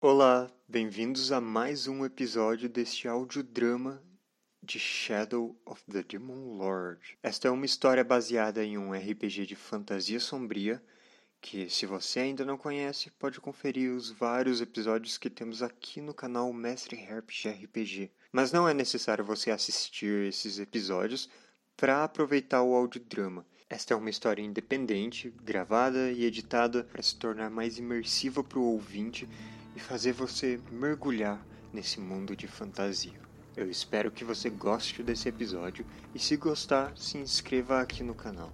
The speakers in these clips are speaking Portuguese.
Olá, bem-vindos a mais um episódio deste audiodrama de Shadow of the Demon Lord. Esta é uma história baseada em um RPG de fantasia sombria que, se você ainda não conhece, pode conferir os vários episódios que temos aqui no canal Mestre Herpes RPG. Mas não é necessário você assistir esses episódios para aproveitar o audiodrama. Esta é uma história independente, gravada e editada para se tornar mais imersiva para o ouvinte e fazer você mergulhar nesse mundo de fantasia. Eu espero que você goste desse episódio e, se gostar, se inscreva aqui no canal.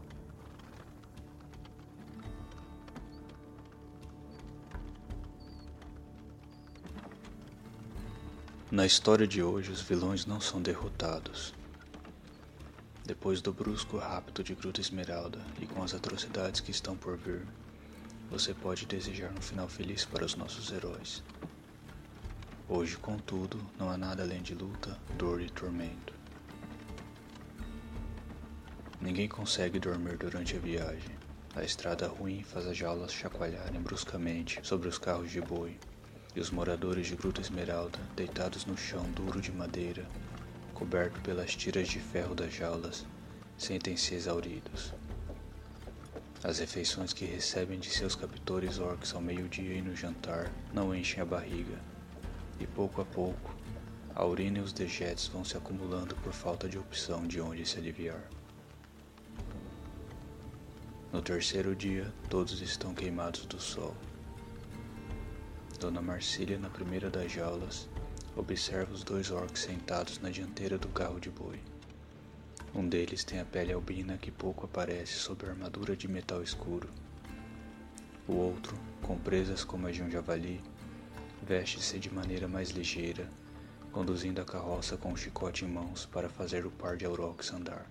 Na história de hoje, os vilões não são derrotados. Depois do brusco rapto de Gruta Esmeralda e com as atrocidades que estão por vir, você pode desejar um final feliz para os nossos heróis. Hoje, contudo, não há nada além de luta, dor e tormento. Ninguém consegue dormir durante a viagem. A estrada ruim faz as jaulas chacoalharem bruscamente sobre os carros de boi e os moradores de Gruta Esmeralda, deitados no chão duro de madeira, coberto pelas tiras de ferro das jaulas, sentem-se exauridos. As refeições que recebem de seus captores orcs ao meio-dia e no jantar não enchem a barriga, e pouco a pouco, a urina e os dejetos vão se acumulando por falta de opção de onde se aliviar. No terceiro dia, todos estão queimados do sol. Dona Marcília, na primeira das jaulas, observa os dois orcs sentados na dianteira do carro de boi. Um deles tem a pele albina que pouco aparece sob a armadura de metal escuro. O outro, com presas como a de um javali, veste-se de maneira mais ligeira, conduzindo a carroça com um chicote em mãos para fazer o par de aurochs andar.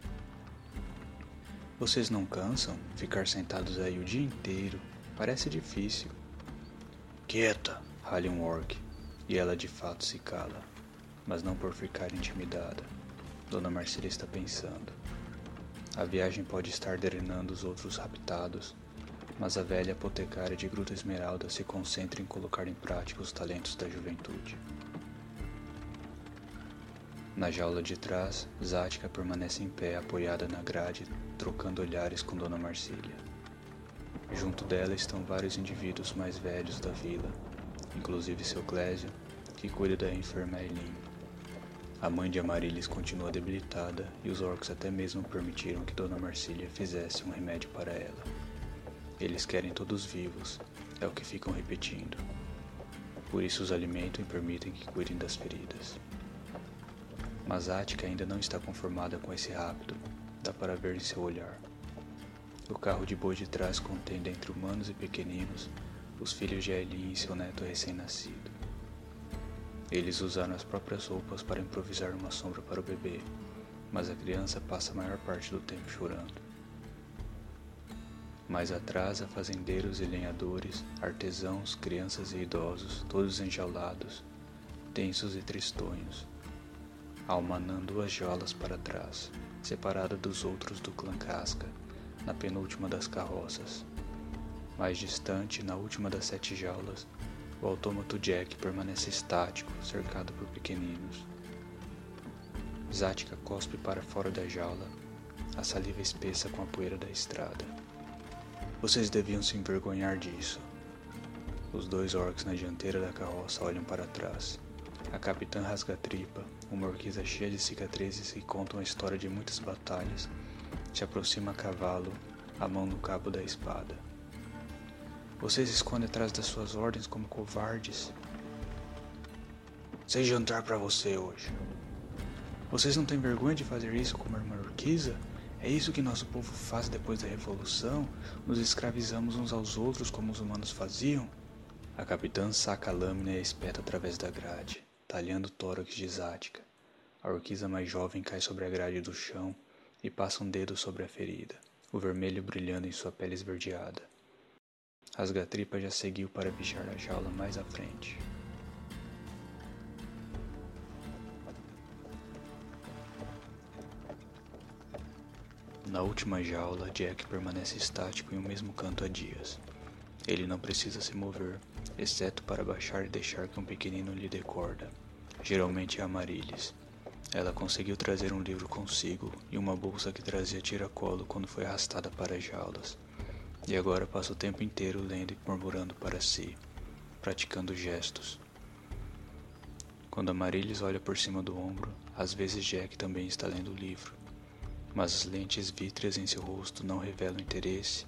Vocês não cansam? Ficar sentados aí o dia inteiro parece difícil. Quieta, ralha um orc, e ela de fato se cala, mas não por ficar intimidada. Dona Marcília está pensando. A viagem pode estar drenando os outros raptados, mas a velha apotecária de Gruta Esmeralda se concentra em colocar em prática os talentos da juventude. Na jaula de trás, Zática permanece em pé apoiada na grade, trocando olhares com Dona Marcília. Junto dela estão vários indivíduos mais velhos da vila, inclusive seu Clésio, que cuida da enferma Eileen. A mãe de Amarilis continua debilitada e os orcs até mesmo permitiram que Dona Marcília fizesse um remédio para ela. Eles querem todos vivos, é o que ficam repetindo. Por isso os alimentam e permitem que cuidem das feridas. Mas Ática ainda não está conformada com esse rápido, dá para ver em seu olhar. O carro de boi de trás contém, dentre humanos e pequeninos, os filhos de Aileen e seu neto recém-nascido. Eles usaram as próprias roupas para improvisar uma sombra para o bebê, mas a criança passa a maior parte do tempo chorando. Mais atrás há fazendeiros e lenhadores, artesãos, crianças e idosos, todos enjaulados, tensos e tristonhos. Há uma anã duas jaulas para trás, separada dos outros do clã Casca, na penúltima das carroças. Mais distante, na última das sete jaulas, o autômato Jack permanece estático, cercado por pequeninos. Zática cospe para fora da jaula, a saliva espessa com a poeira da estrada. Vocês deviam se envergonhar disso. Os dois orcs na dianteira da carroça olham para trás. A capitã rasga a tripa, uma orquiza cheia de cicatrizes que contam a história de muitas batalhas, se aproxima a cavalo, a mão no cabo da espada. Vocês se escondem atrás das suas ordens como covardes. Sem jantar para você hoje. Vocês não têm vergonha de fazer isso com uma irmã orquiza? É isso que nosso povo faz depois da revolução? Nos escravizamos uns aos outros como os humanos faziam? A capitã saca a lâmina e a espeta através da grade talhando o tórax de Zática. A orquiza mais jovem cai sobre a grade do chão e passa um dedo sobre a ferida, o vermelho brilhando em sua pele esverdeada. Rasgatripa já seguiu para bichar a jaula mais à frente. Na última jaula, Jack permanece estático em um mesmo canto há dias. Ele não precisa se mover, exceto para baixar e deixar que um pequenino lhe decorda, geralmente é Amarilis. Ela conseguiu trazer um livro consigo e uma bolsa que trazia tiracolo quando foi arrastada para as jaulas. E agora passa o tempo inteiro lendo e murmurando para si, praticando gestos. Quando Amarilis olha por cima do ombro, às vezes Jack também está lendo o livro, mas as lentes vítreas em seu rosto não revelam interesse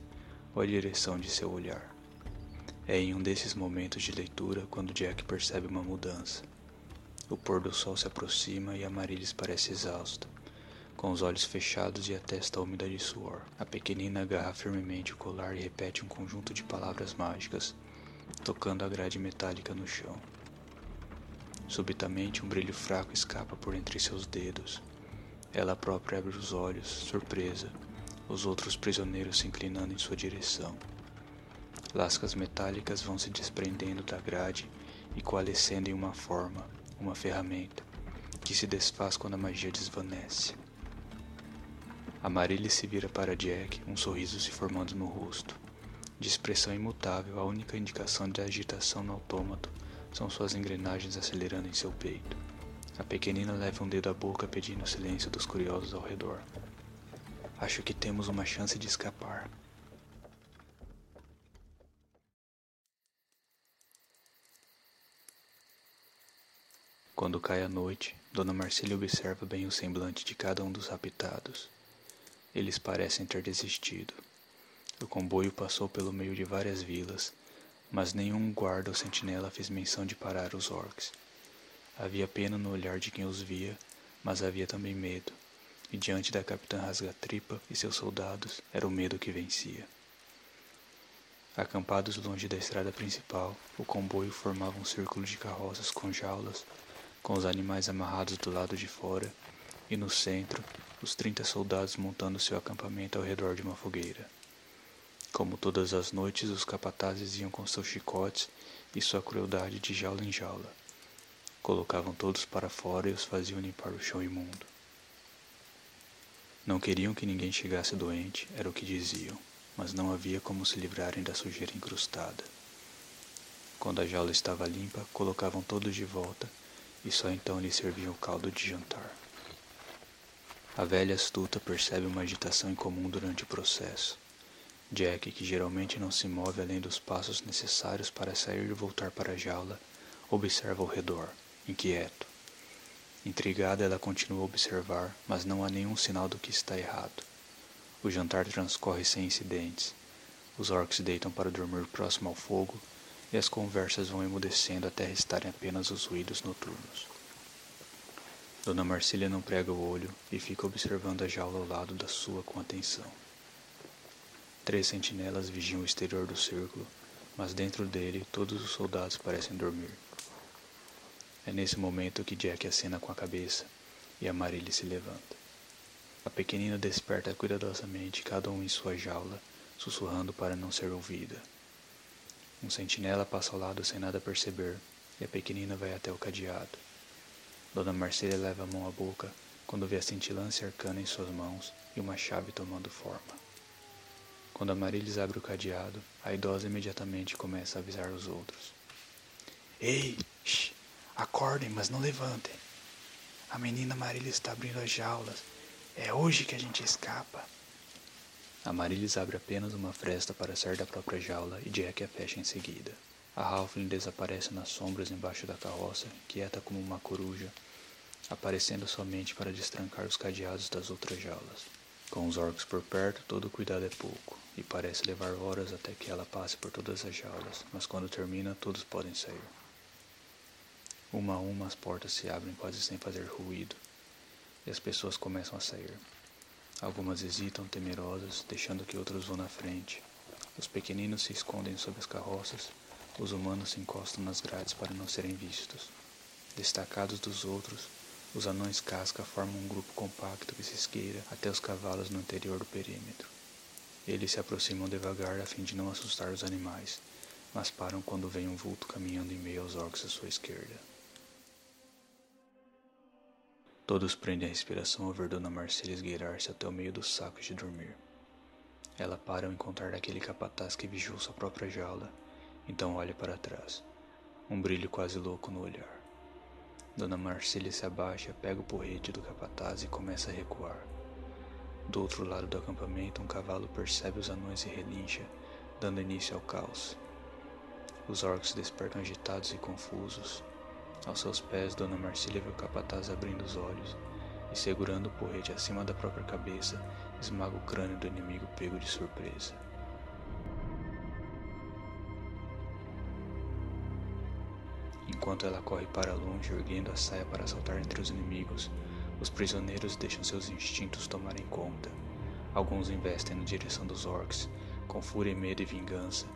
ou a direção de seu olhar. É em um desses momentos de leitura quando Jack percebe uma mudança. O pôr do sol se aproxima e Amarilis parece exausta, com os olhos fechados e a testa úmida de suor. A pequenina agarra firmemente o colar e repete um conjunto de palavras mágicas, tocando a grade metálica no chão. Subitamente, um brilho fraco escapa por entre seus dedos. Ela própria abre os olhos, surpresa, os outros prisioneiros se inclinando em sua direção. Lascas metálicas vão se desprendendo da grade e coalescendo em uma forma, uma ferramenta, que se desfaz quando a magia desvanece. Amarilha se vira para Jack, um sorriso se formando no rosto. De expressão imutável, a única indicação de agitação no autômato são suas engrenagens acelerando em seu peito. A pequenina leva um dedo à boca pedindo o silêncio dos curiosos ao redor. Acho que temos uma chance de escapar. Quando cai a noite, Dona Marcília observa bem o semblante de cada um dos raptados. Eles parecem ter desistido. O comboio passou pelo meio de várias vilas mas nenhum guarda ou sentinela fez menção de parar os orcs. Havia pena no olhar de quem os via, mas havia também medo, e diante da capitã Rasgatripa e seus soldados era o medo que vencia. Acampados longe da estrada principal, o comboio formava um círculo de carroças com jaulas, com os animais amarrados do lado de fora, e no centro, os trinta soldados montando seu acampamento ao redor de uma fogueira. Como todas as noites, os capatazes iam com seus chicotes e sua crueldade de jaula em jaula. Colocavam todos para fora e os faziam limpar o chão imundo. Não queriam que ninguém chegasse doente, era o que diziam, mas não havia como se livrarem da sujeira incrustada. Quando a jaula estava limpa, colocavam todos de volta e só então lhe serviam o caldo de jantar. A velha astuta percebe uma agitação incomum durante o processo. Jack, que geralmente não se move além dos passos necessários para sair e voltar para a jaula, observa ao redor, inquieto. Intrigada, ela continua a observar, mas não há nenhum sinal do que está errado. O jantar transcorre sem incidentes. Os orcs deitam para dormir próximo ao fogo e as conversas vão emudecendo até restarem apenas os ruídos noturnos. Dona Marcília não prega o olho e fica observando a jaula ao lado da sua com atenção. Três sentinelas vigiam o exterior do círculo, mas dentro dele todos os soldados parecem dormir. É nesse momento que Jack acena com a cabeça e a Marília se levanta. A pequenina desperta cuidadosamente cada um em sua jaula, sussurrando para não ser ouvida. Um sentinela passa ao lado sem nada perceber e a pequenina vai até o cadeado. Dona Marcela leva a mão à boca quando vê a cintilância arcana em suas mãos e uma chave tomando forma. Quando Amarilis abre o cadeado, a idosa imediatamente começa a avisar os outros. Ei, shh, acordem, mas não levantem. A menina Marilis está abrindo as jaulas. É hoje que a gente escapa. Amarilis abre apenas uma fresta para sair da própria jaula e Jack a fecha em seguida. A Halfling desaparece nas sombras embaixo da carroça, quieta como uma coruja, aparecendo somente para destrancar os cadeados das outras jaulas. Com os orcs por perto, todo cuidado é pouco, e parece levar horas até que ela passe por todas as jaulas, mas quando termina, todos podem sair. Uma a uma as portas se abrem quase sem fazer ruído, e as pessoas começam a sair. Algumas hesitam, temerosas, deixando que outros vão na frente. Os pequeninos se escondem sob as carroças, os humanos se encostam nas grades para não serem vistos. Destacados dos outros, os anões casca formam um grupo compacto que se esqueira até os cavalos no interior do perímetro. Eles se aproximam devagar a fim de não assustar os animais, mas param quando vem um vulto caminhando em meio aos orcs à sua esquerda. Todos prendem a respiração ao ver Dona Marcela esgueirar-se até o meio dos sacos de dormir. Ela para ao encontrar aquele capataz que vigiou sua própria jaula Então olha para trás, um brilho quase louco no olhar. Dona Marcília se abaixa, pega o porrete do capataz e começa a recuar. Do outro lado do acampamento, um cavalo percebe os anões e relincha, dando início ao caos. Os orcs despertam agitados e confusos. Aos seus pés, Dona Marcília vê o capataz abrindo os olhos e, segurando o porrete acima da própria cabeça, esmaga o crânio do inimigo pego de surpresa. Enquanto ela corre para longe, erguendo a saia para saltar entre os inimigos, os prisioneiros deixam seus instintos tomarem conta. Alguns investem na direção dos orcs, com fúria, medo e vingança,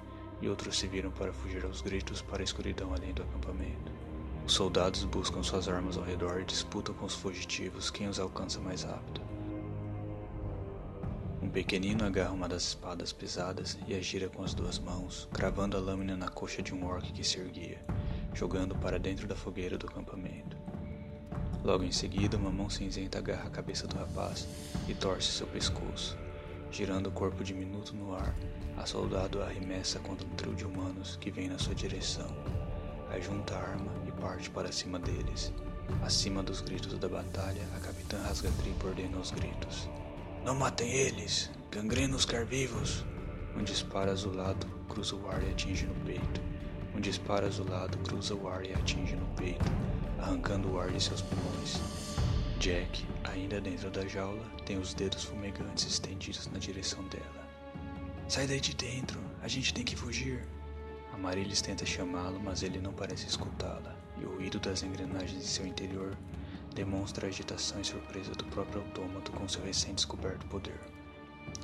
e outros se viram para fugir aos gritos para a escuridão além do acampamento. Os soldados buscam suas armas ao redor e disputam com os fugitivos quem os alcança mais rápido. Um pequenino agarra uma das espadas pesadas e a gira com as duas mãos, cravando a lâmina na coxa de um orc que se erguia jogando para dentro da fogueira do acampamento. Logo em seguida, uma mão cinzenta agarra a cabeça do rapaz e torce seu pescoço. Girando o corpo diminuto no ar, a soldado arremessa contra um trio de humanos que vem na sua direção. Ajunta a arma e parte para cima deles. Acima dos gritos da batalha, a capitã Rasgatripa ordena os gritos. Não matem eles! Gangrenos quer vivos! Um disparo azulado cruza o ar e atinge no peito. Um disparo azulado cruza o ar e atinge no peito, arrancando o ar de seus pulmões. Jack, ainda dentro da jaula, tem os dedos fumegantes estendidos na direção dela. Sai daí de dentro, a gente tem que fugir. Amarilis tenta chamá-lo, mas ele não parece escutá-la, e o ruído das engrenagens em seu interior demonstra a agitação e surpresa do próprio autômato com seu recém-descoberto poder.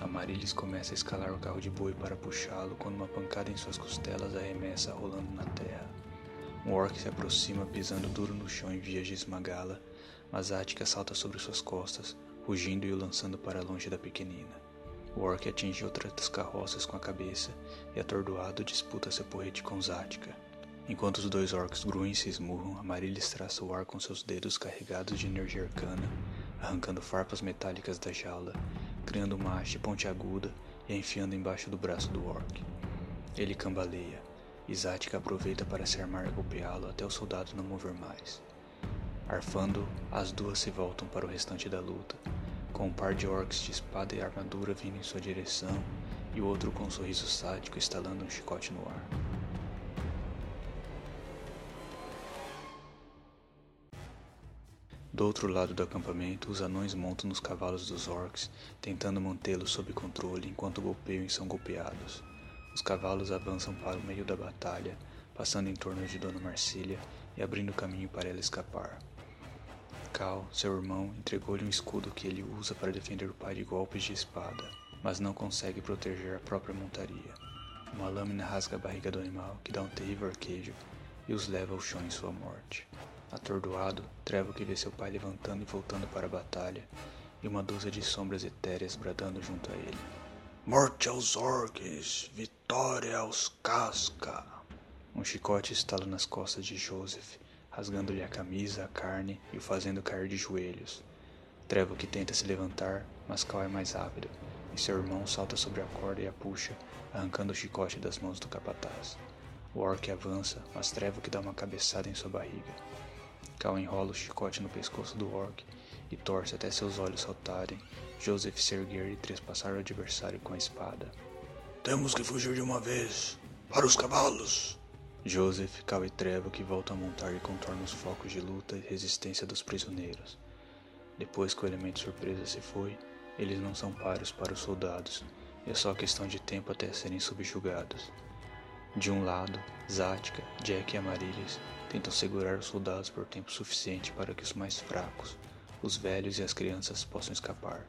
Amarilis começa a escalar o carro de boi para puxá-lo quando uma pancada em suas costelas arremessa rolando na terra. Um orc se aproxima pisando duro no chão em vias de esmagá-la, mas Atika salta sobre suas costas, rugindo e o lançando para longe da pequenina. O orc atinge outra das carroças com a cabeça e, atordoado, disputa seu porrete com Zatka. Enquanto os dois orcs gruem e se esmurram, Amarilis traça o ar com seus dedos carregados de energia arcana, arrancando farpas metálicas da jaula criando uma haste pontiaguda e enfiando embaixo do braço do orc. Ele cambaleia, Zatka aproveita para se armar e golpeá-lo até o soldado não mover mais. Arfando, as duas se voltam para o restante da luta, com um par de orcs de espada e armadura vindo em sua direção e o outro com um sorriso sádico estalando um chicote no ar. Do outro lado do acampamento, os anões montam nos cavalos dos orcs, tentando mantê-los sob controle enquanto golpeiam e são golpeados. Os cavalos avançam para o meio da batalha, passando em torno de Dona Marcília e abrindo caminho para ela escapar. Cal, seu irmão, entregou-lhe um escudo que ele usa para defender o pai de golpes de espada, mas não consegue proteger a própria montaria. Uma lâmina rasga a barriga do animal, que dá um terrível arquejo e os leva ao chão em sua morte. Atordoado, Trevo que vê seu pai levantando e voltando para a batalha, e uma dúzia de sombras etéreas bradando junto a ele. Morte aos orques! Vitória aos casca! Um chicote estala nas costas de Joseph, rasgando-lhe a camisa, a carne e o fazendo cair de joelhos. Trevo que tenta se levantar, mas Cal é mais rápido, e seu irmão salta sobre a corda e a puxa, arrancando o chicote das mãos do capataz. O orc avança, mas Trevo que dá uma cabeçada em sua barriga. Cal enrola o chicote no pescoço do orc e torce até seus olhos saltarem. Joseph se erguer e trespassar o adversário com a espada. Temos que fugir de uma vez! Para os cavalos! Joseph, Cal e Trevo que voltam a montar e contornam os focos de luta e resistência dos prisioneiros. Depois que o elemento surpresa se foi, eles não são paros para os soldados, e é só questão de tempo até serem subjugados. De um lado, Zatka, Jack e Amarilhas tentam segurar os soldados por tempo suficiente para que os mais fracos, os velhos e as crianças possam escapar.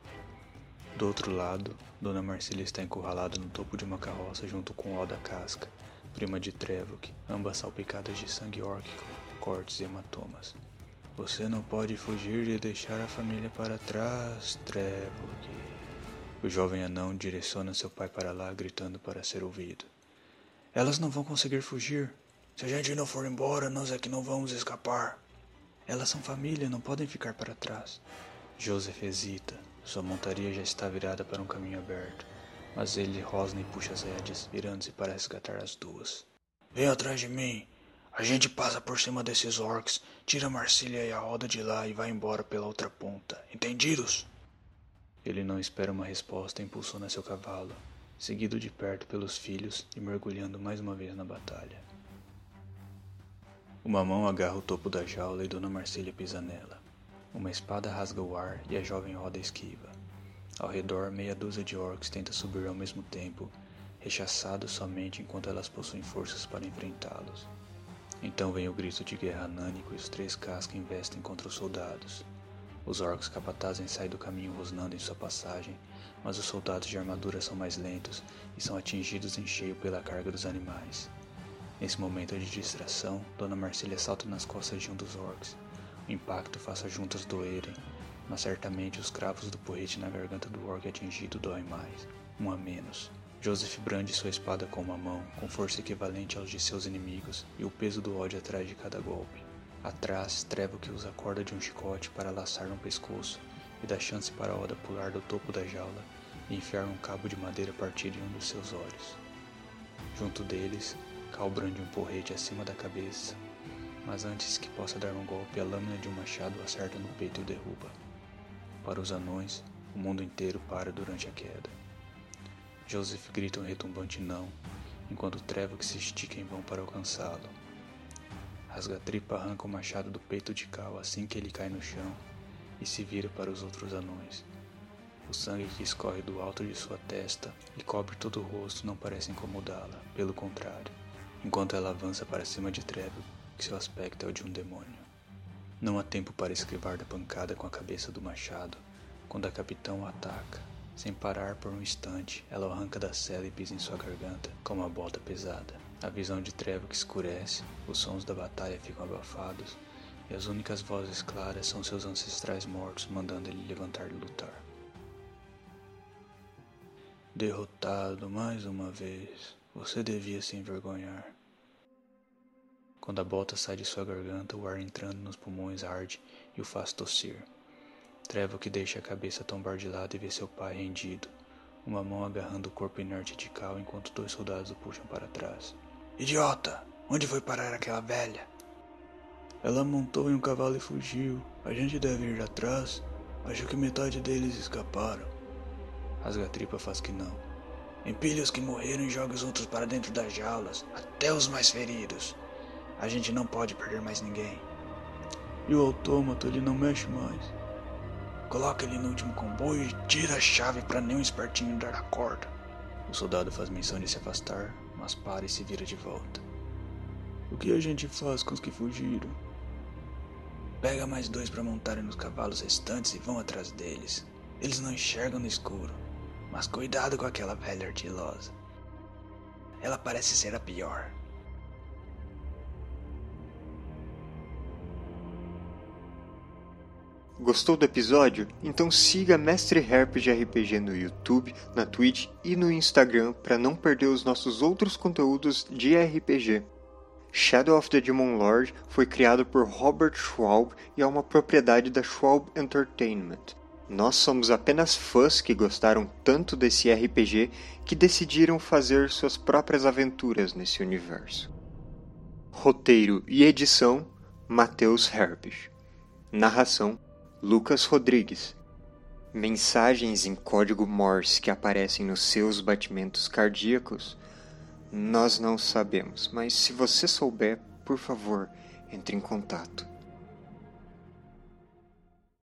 Do outro lado, Dona Marcília está encurralada no topo de uma carroça junto com Oda Casca, prima de Trevok, ambas salpicadas de sangue órquico, cortes e hematomas. Você não pode fugir e deixar a família para trás, Trevok. O jovem anão direciona seu pai para lá, gritando para ser ouvido. Elas não vão conseguir fugir, se a gente não for embora, nós é que não vamos escapar. Elas são família, não podem ficar para trás. Joseph hesita. Sua montaria já está virada para um caminho aberto, mas ele rosna e puxa as rédeas, virando-se para resgatar as duas. Vem atrás de mim. A gente passa por cima desses orcs, tira Marcília e a roda de lá e vai embora pela outra ponta. Entendidos? Ele não espera uma resposta e impulsiona seu cavalo, seguido de perto pelos filhos e mergulhando mais uma vez na batalha. Uma mão agarra o topo da jaula e Dona Marcília pisa nela. Uma espada rasga o ar e a jovem roda esquiva. Ao redor, meia dúzia de orcs tenta subir ao mesmo tempo, rechaçados somente enquanto elas possuem forças para enfrentá-los. Então vem o grito de guerra nânico e os três cascas investem contra os soldados. Os orcs capatazes saem do caminho rosnando em sua passagem, mas os soldados de armadura são mais lentos e são atingidos em cheio pela carga dos animais. Nesse momento de distração, Dona Marcília salta nas costas de um dos orcs. O impacto faz as juntas doerem, mas certamente os cravos do porrete na garganta do orc atingido doem mais, um a menos. Joseph brande sua espada com uma mão, com força equivalente aos de seus inimigos, e o peso do ódio atrás de cada golpe. Atrás, Trevo que usa a corda de um chicote para laçar no pescoço, e dá chance para Oda pular do topo da jaula e enfiar um cabo de madeira partido em um dos seus olhos. Junto deles, Cal brande um porrete acima da cabeça, mas antes que possa dar um golpe, a lâmina de um machado acerta no peito e o derruba. Para os anões, o mundo inteiro para durante a queda. Joseph grita um retumbante não, enquanto Trevor se estica em vão para alcançá-lo. Rasga-tripa arranca o machado do peito de Cal assim que ele cai no chão e se vira para os outros anões. O sangue que escorre do alto de sua testa e cobre todo o rosto não parece incomodá-la, pelo contrário, enquanto ela avança para cima de Trevor, que seu aspecto é o de um demônio. Não há tempo para esquivar da pancada com a cabeça do machado, quando a capitão o ataca sem parar por um instante, ela o arranca da cela e pisa em sua garganta com uma bota pesada. A visão de treva que escurece, os sons da batalha ficam abafados, e as únicas vozes claras são seus ancestrais mortos mandando ele levantar e lutar. Derrotado mais uma vez, você devia se envergonhar. Quando a bota sai de sua garganta, o ar entrando nos pulmões arde e o faz tossir. Trevo que deixa a cabeça tombar de lado e vê seu pai rendido, uma mão agarrando o corpo inerte de Cal enquanto dois soldados o puxam para trás. Idiota! Onde foi parar aquela velha? Ela montou em um cavalo e fugiu. A gente deve ir atrás. Acho que metade deles escaparam. Rasga-tripa faz que não. Empilha os que morreram e joga os outros para dentro das jaulas, até os mais feridos. A gente não pode perder mais ninguém. E o autômato, ele não mexe mais. Coloca ele no último comboio e tira a chave para nenhum espertinho dar a corda. O soldado faz menção de se afastar, mas para e se vira de volta. O que a gente faz com os que fugiram? Pega mais dois para montarem nos cavalos restantes e vão atrás deles. Eles não enxergam no escuro, mas cuidado com aquela velha ardilosa. Ela parece ser a pior. Gostou do episódio? Então siga Mestre Herp de RPG no YouTube, na Twitch e no Instagram para não perder os nossos outros conteúdos de RPG. Shadow of the Demon Lord foi criado por Robert Schwalb e é uma propriedade da Schwalb Entertainment. Nós somos apenas fãs que gostaram tanto desse RPG que decidiram fazer suas próprias aventuras nesse universo. Roteiro e edição: Matheus Herbig. Narração: Lucas Rodrigues. Mensagens em código Morse que aparecem nos seus batimentos cardíacos? Nós não sabemos, mas se você souber, por favor, entre em contato.